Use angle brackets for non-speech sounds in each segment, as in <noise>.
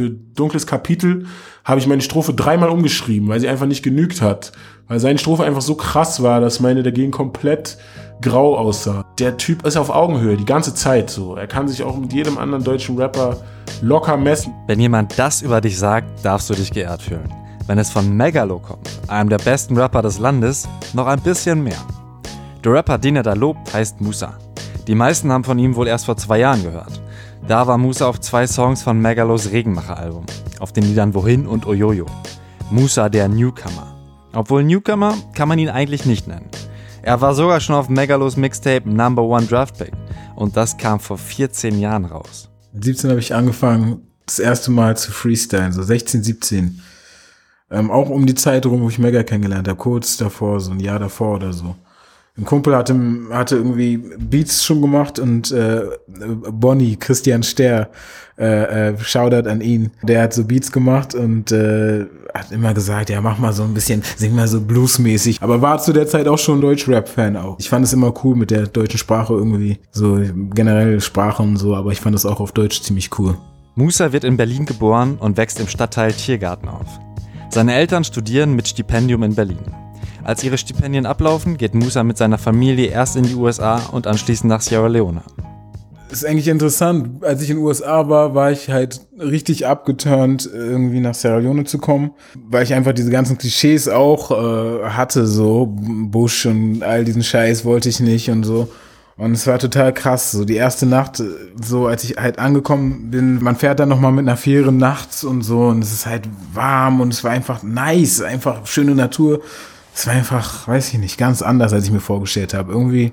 für Dunkles Kapitel habe ich meine Strophe dreimal umgeschrieben, weil sie einfach nicht genügt hat. Weil seine Strophe einfach so krass war, dass meine dagegen komplett grau aussah. Der Typ ist auf Augenhöhe die ganze Zeit so. Er kann sich auch mit jedem anderen deutschen Rapper locker messen. Wenn jemand das über dich sagt, darfst du dich geehrt fühlen. Wenn es von Megalo kommt, einem der besten Rapper des Landes, noch ein bisschen mehr. Der Rapper, den er da lobt, heißt Musa. Die meisten haben von ihm wohl erst vor zwei Jahren gehört. Da war Musa auf zwei Songs von Megalos Regenmacher-Album, auf den Liedern Wohin und Oyoyo. Musa der Newcomer. Obwohl Newcomer kann man ihn eigentlich nicht nennen. Er war sogar schon auf Megalos Mixtape Number One Draft Pick und das kam vor 14 Jahren raus. Mit 17 habe ich angefangen, das erste Mal zu freestylen, so 16, 17. Ähm, auch um die Zeit rum, wo ich Mega kennengelernt habe, kurz davor, so ein Jahr davor oder so. Ein Kumpel hatte, hatte irgendwie Beats schon gemacht und äh, Bonnie, Christian Ster, äh, äh, Shoutout an ihn, der hat so Beats gemacht und äh, hat immer gesagt, ja, mach mal so ein bisschen, sing mal so bluesmäßig. Aber war zu der Zeit auch schon Deutsch-Rap-Fan auch. Ich fand es immer cool mit der deutschen Sprache irgendwie, so generell Sprache und so, aber ich fand es auch auf Deutsch ziemlich cool. Musa wird in Berlin geboren und wächst im Stadtteil Tiergarten auf. Seine Eltern studieren mit Stipendium in Berlin. Als ihre Stipendien ablaufen, geht Musa mit seiner Familie erst in die USA und anschließend nach Sierra Leone. Ist eigentlich interessant. Als ich in den USA war, war ich halt richtig abgeturnt, irgendwie nach Sierra Leone zu kommen, weil ich einfach diese ganzen Klischees auch äh, hatte, so Bush und all diesen Scheiß wollte ich nicht und so. Und es war total krass. So die erste Nacht, so als ich halt angekommen bin, man fährt dann nochmal mit einer Fähre nachts und so und es ist halt warm und es war einfach nice, einfach schöne Natur es war einfach, weiß ich nicht, ganz anders, als ich mir vorgestellt habe. Irgendwie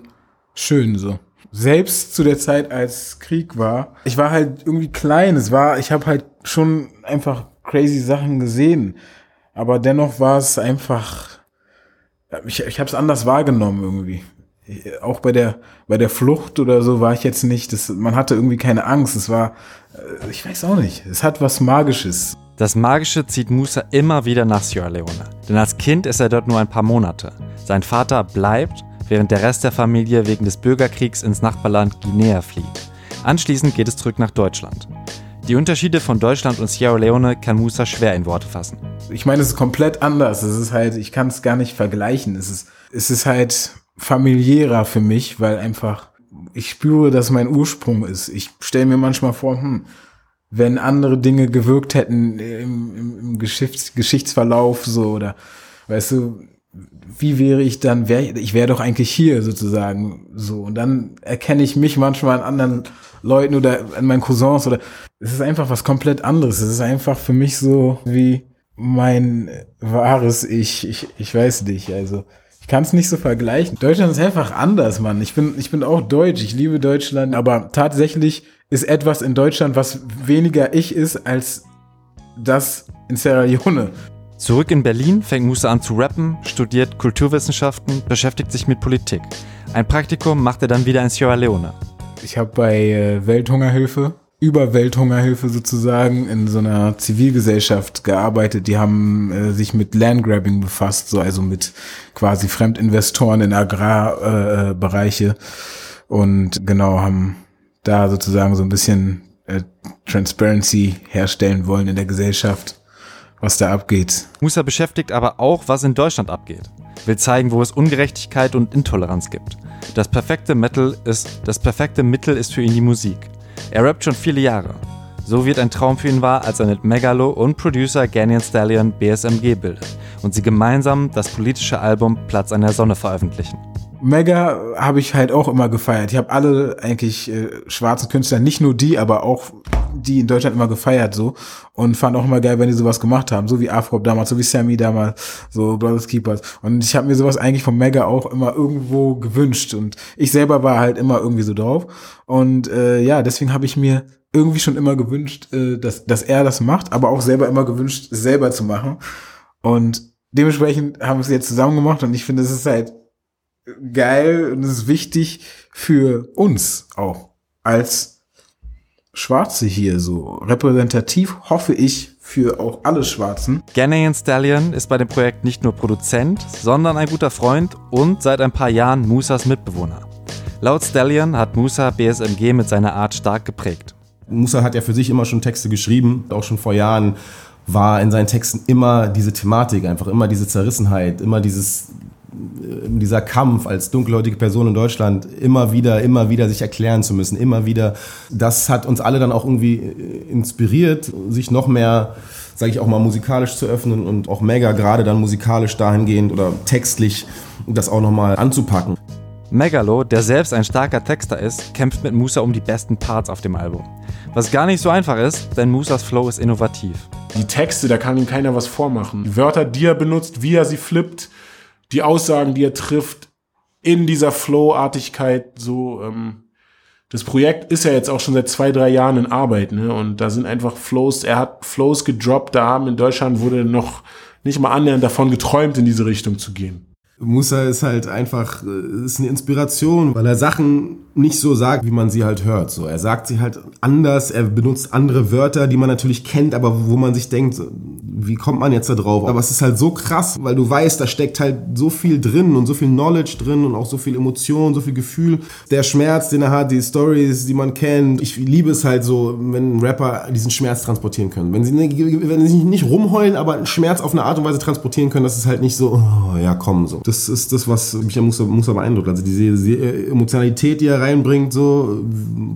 schön so. Selbst zu der Zeit, als Krieg war, ich war halt irgendwie klein. Es war, ich habe halt schon einfach crazy Sachen gesehen. Aber dennoch war es einfach, ich, ich habe es anders wahrgenommen irgendwie. Auch bei der bei der Flucht oder so war ich jetzt nicht. Das, man hatte irgendwie keine Angst. Es war, äh, ich weiß auch nicht. Es hat was Magisches. Das Magische zieht Musa immer wieder nach Sierra Leone, denn als Kind ist er dort nur ein paar Monate. Sein Vater bleibt, während der Rest der Familie wegen des Bürgerkriegs ins Nachbarland Guinea flieht. Anschließend geht es zurück nach Deutschland. Die Unterschiede von Deutschland und Sierra Leone kann Musa schwer in Worte fassen. Ich meine, es ist komplett anders. Es ist halt, ich kann es gar nicht vergleichen. Es ist, es ist halt familiärer für mich, weil einfach ich spüre, dass mein Ursprung ist. Ich stelle mir manchmal vor, hm, wenn andere Dinge gewirkt hätten im, im, im Geschichts Geschichtsverlauf so oder weißt du, wie wäre ich dann, wär, ich wäre doch eigentlich hier sozusagen so und dann erkenne ich mich manchmal an anderen Leuten oder an meinen Cousins oder es ist einfach was komplett anderes. Es ist einfach für mich so wie mein wahres Ich. Ich, ich weiß nicht, also ich kann es nicht so vergleichen. Deutschland ist einfach anders, Mann. Ich bin, ich bin auch deutsch. Ich liebe Deutschland, aber tatsächlich ist etwas in Deutschland, was weniger ich ist, als das in Sierra Leone. Zurück in Berlin fängt Musa an zu rappen, studiert Kulturwissenschaften, beschäftigt sich mit Politik. Ein Praktikum macht er dann wieder in Sierra Leone. Ich habe bei äh, Welthungerhilfe, über Welthungerhilfe sozusagen, in so einer Zivilgesellschaft gearbeitet. Die haben äh, sich mit Landgrabbing befasst, so also mit quasi Fremdinvestoren in Agrarbereiche. Äh, und genau, haben da sozusagen so ein bisschen äh, Transparency herstellen wollen in der Gesellschaft, was da abgeht. Musa beschäftigt aber auch, was in Deutschland abgeht. Will zeigen, wo es Ungerechtigkeit und Intoleranz gibt. Das perfekte Metal ist, das perfekte Mittel ist für ihn die Musik. Er rappt schon viele Jahre. So wird ein Traum für ihn wahr, als er mit Megalo und Producer Ganyan Stallion BSMG bildet und sie gemeinsam das politische Album Platz an der Sonne veröffentlichen. Mega habe ich halt auch immer gefeiert. Ich habe alle eigentlich äh, schwarzen Künstler, nicht nur die, aber auch die in Deutschland immer gefeiert so. Und fand auch immer geil, wenn die sowas gemacht haben, so wie Afro damals, so wie Sammy damals, so Brothers Keepers. Und ich habe mir sowas eigentlich von Mega auch immer irgendwo gewünscht. Und ich selber war halt immer irgendwie so drauf. Und äh, ja, deswegen habe ich mir irgendwie schon immer gewünscht, äh, dass dass er das macht, aber auch selber immer gewünscht, selber zu machen. Und dementsprechend haben wir es jetzt zusammen gemacht und ich finde, es ist halt geil und es ist wichtig für uns auch als Schwarze hier so repräsentativ hoffe ich für auch alle Schwarzen. Ghanaian Stallion ist bei dem Projekt nicht nur Produzent, sondern ein guter Freund und seit ein paar Jahren Musas Mitbewohner. Laut Stallion hat Musa BSMG mit seiner Art stark geprägt. Musa hat ja für sich immer schon Texte geschrieben, auch schon vor Jahren war in seinen Texten immer diese Thematik, einfach immer diese Zerrissenheit, immer dieses dieser Kampf als dunkelhäutige Person in Deutschland immer wieder, immer wieder sich erklären zu müssen, immer wieder. Das hat uns alle dann auch irgendwie äh, inspiriert, sich noch mehr, sage ich auch mal, musikalisch zu öffnen und auch mega gerade dann musikalisch dahingehend oder textlich das auch nochmal anzupacken. Megalo, der selbst ein starker Texter ist, kämpft mit Musa um die besten Parts auf dem Album. Was gar nicht so einfach ist, denn Musas Flow ist innovativ. Die Texte, da kann ihm keiner was vormachen. Die Wörter, die er benutzt, wie er sie flippt, die Aussagen, die er trifft, in dieser Flow-Artigkeit so. Ähm, das Projekt ist ja jetzt auch schon seit zwei, drei Jahren in Arbeit, ne? Und da sind einfach Flows, er hat Flows gedroppt, da haben in Deutschland wurde noch nicht mal annähernd davon geträumt, in diese Richtung zu gehen. Musa ist halt einfach, äh, ist eine Inspiration, weil er Sachen nicht so sagt, wie man sie halt hört. So, er sagt sie halt anders, er benutzt andere Wörter, die man natürlich kennt, aber wo man sich denkt, wie kommt man jetzt da drauf? Aber es ist halt so krass, weil du weißt, da steckt halt so viel drin und so viel Knowledge drin und auch so viel Emotion, so viel Gefühl. Der Schmerz, den er hat, die Stories, die man kennt. Ich liebe es halt so, wenn Rapper diesen Schmerz transportieren können. Wenn sie, wenn sie nicht rumheulen, aber Schmerz auf eine Art und Weise transportieren können, das ist halt nicht so, oh, ja komm, so. Das ist das, was mich an Musa, Musa beeindruckt. Also diese, diese Emotionalität, die er reinbringt, so,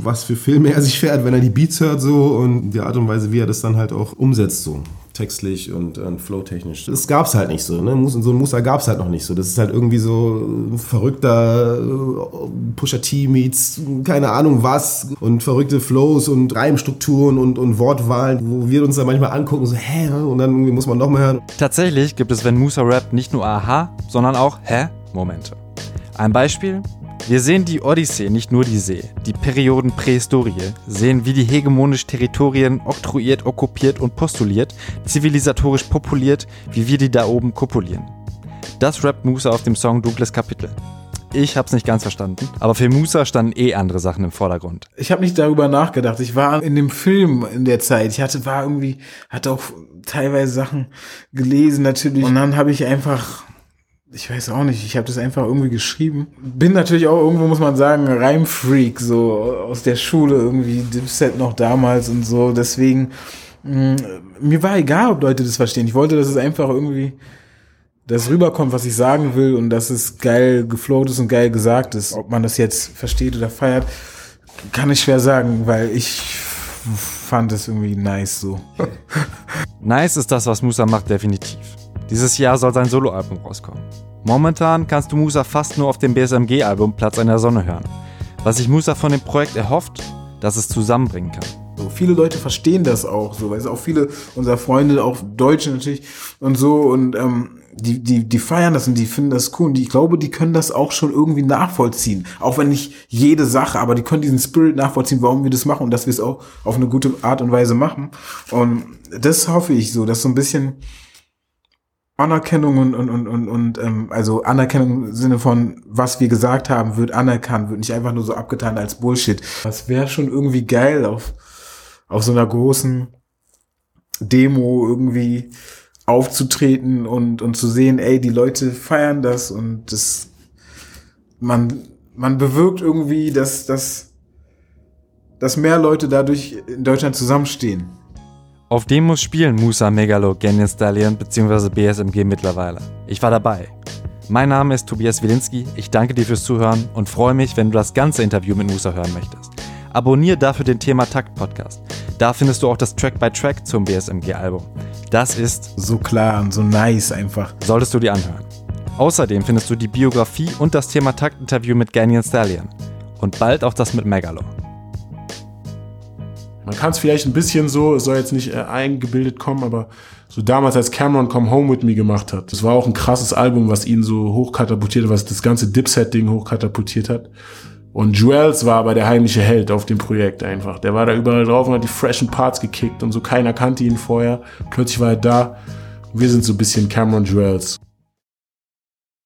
was für Filme er sich fährt, wenn er die Beats hört, so, und die Art und Weise, wie er das dann halt auch umsetzt, so textlich und, und flowtechnisch. Das gab es halt nicht so. Ne? So ein Muster gab es halt noch nicht so. Das ist halt irgendwie so verrückter äh, Pusher T meets keine Ahnung was und verrückte Flows und Reimstrukturen und, und Wortwahlen, wo wir uns da manchmal angucken, so hä? Und dann muss man noch mal hören. Tatsächlich gibt es, wenn Musa rappt, nicht nur Aha, sondern auch Hä-Momente. Ein Beispiel, wir sehen die Odyssee, nicht nur die See, die Perioden Prähistorie, sehen, wie die hegemonisch Territorien oktroyiert, okkupiert und postuliert, zivilisatorisch populiert, wie wir die da oben kopulieren. Das rappt Musa auf dem Song Dunkles Kapitel. Ich hab's nicht ganz verstanden, aber für Musa standen eh andere Sachen im Vordergrund. Ich habe nicht darüber nachgedacht. Ich war in dem Film in der Zeit. Ich hatte war irgendwie hatte auch teilweise Sachen gelesen natürlich und dann habe ich einfach ich weiß auch nicht, ich habe das einfach irgendwie geschrieben. Bin natürlich auch irgendwo, muss man sagen, Reimfreak, so aus der Schule irgendwie, Dipset noch damals und so. Deswegen, mh, mm, mir war egal, ob Leute das verstehen. Ich wollte, dass es einfach irgendwie das rüberkommt, was ich sagen will und dass es geil geflowt ist und geil gesagt ist. Ob man das jetzt versteht oder feiert, kann ich schwer sagen, weil ich fand es irgendwie nice so. <laughs> nice ist das, was Musa macht, definitiv. Dieses Jahr soll sein Soloalbum rauskommen. Momentan kannst du Musa fast nur auf dem BSMG-Album Platz in der Sonne hören. Was sich Musa von dem Projekt erhofft, dass es zusammenbringen kann. So, viele Leute verstehen das auch so, weil es auch viele unserer Freunde, auch Deutsche natürlich und so und ähm, die, die, die feiern das und die finden das cool und ich glaube, die können das auch schon irgendwie nachvollziehen. Auch wenn nicht jede Sache, aber die können diesen Spirit nachvollziehen, warum wir das machen und dass wir es auch auf eine gute Art und Weise machen. Und das hoffe ich so, dass so ein bisschen Anerkennung und, und, und, und, und ähm, also Anerkennung im Sinne von, was wir gesagt haben, wird anerkannt, wird nicht einfach nur so abgetan als Bullshit. Das wäre schon irgendwie geil, auf, auf so einer großen Demo irgendwie aufzutreten und, und zu sehen, ey, die Leute feiern das und das, man, man bewirkt irgendwie, dass, dass, dass mehr Leute dadurch in Deutschland zusammenstehen. Auf Demos spielen Musa Megalo, Ganyan Stallion bzw. BSMG mittlerweile. Ich war dabei. Mein Name ist Tobias Wilinski, ich danke dir fürs Zuhören und freue mich, wenn du das ganze Interview mit Musa hören möchtest. Abonnier dafür den Thema Takt Podcast. Da findest du auch das Track by Track zum BSMG-Album. Das ist so klar und so nice einfach. Solltest du dir anhören. Außerdem findest du die Biografie und das Thema Takt-Interview mit Ganyan Stallion. Und bald auch das mit Megalo. Man kann es vielleicht ein bisschen so, es soll jetzt nicht äh, eingebildet kommen, aber so damals, als Cameron Come Home With Me gemacht hat, das war auch ein krasses Album, was ihn so hochkatapultiert hat, was das ganze Dipset-Ding hochkatapultiert hat. Und Juels war aber der heimliche Held auf dem Projekt einfach. Der war da überall drauf und hat die freshen Parts gekickt und so keiner kannte ihn vorher. Plötzlich war er da. Wir sind so ein bisschen Cameron Juels.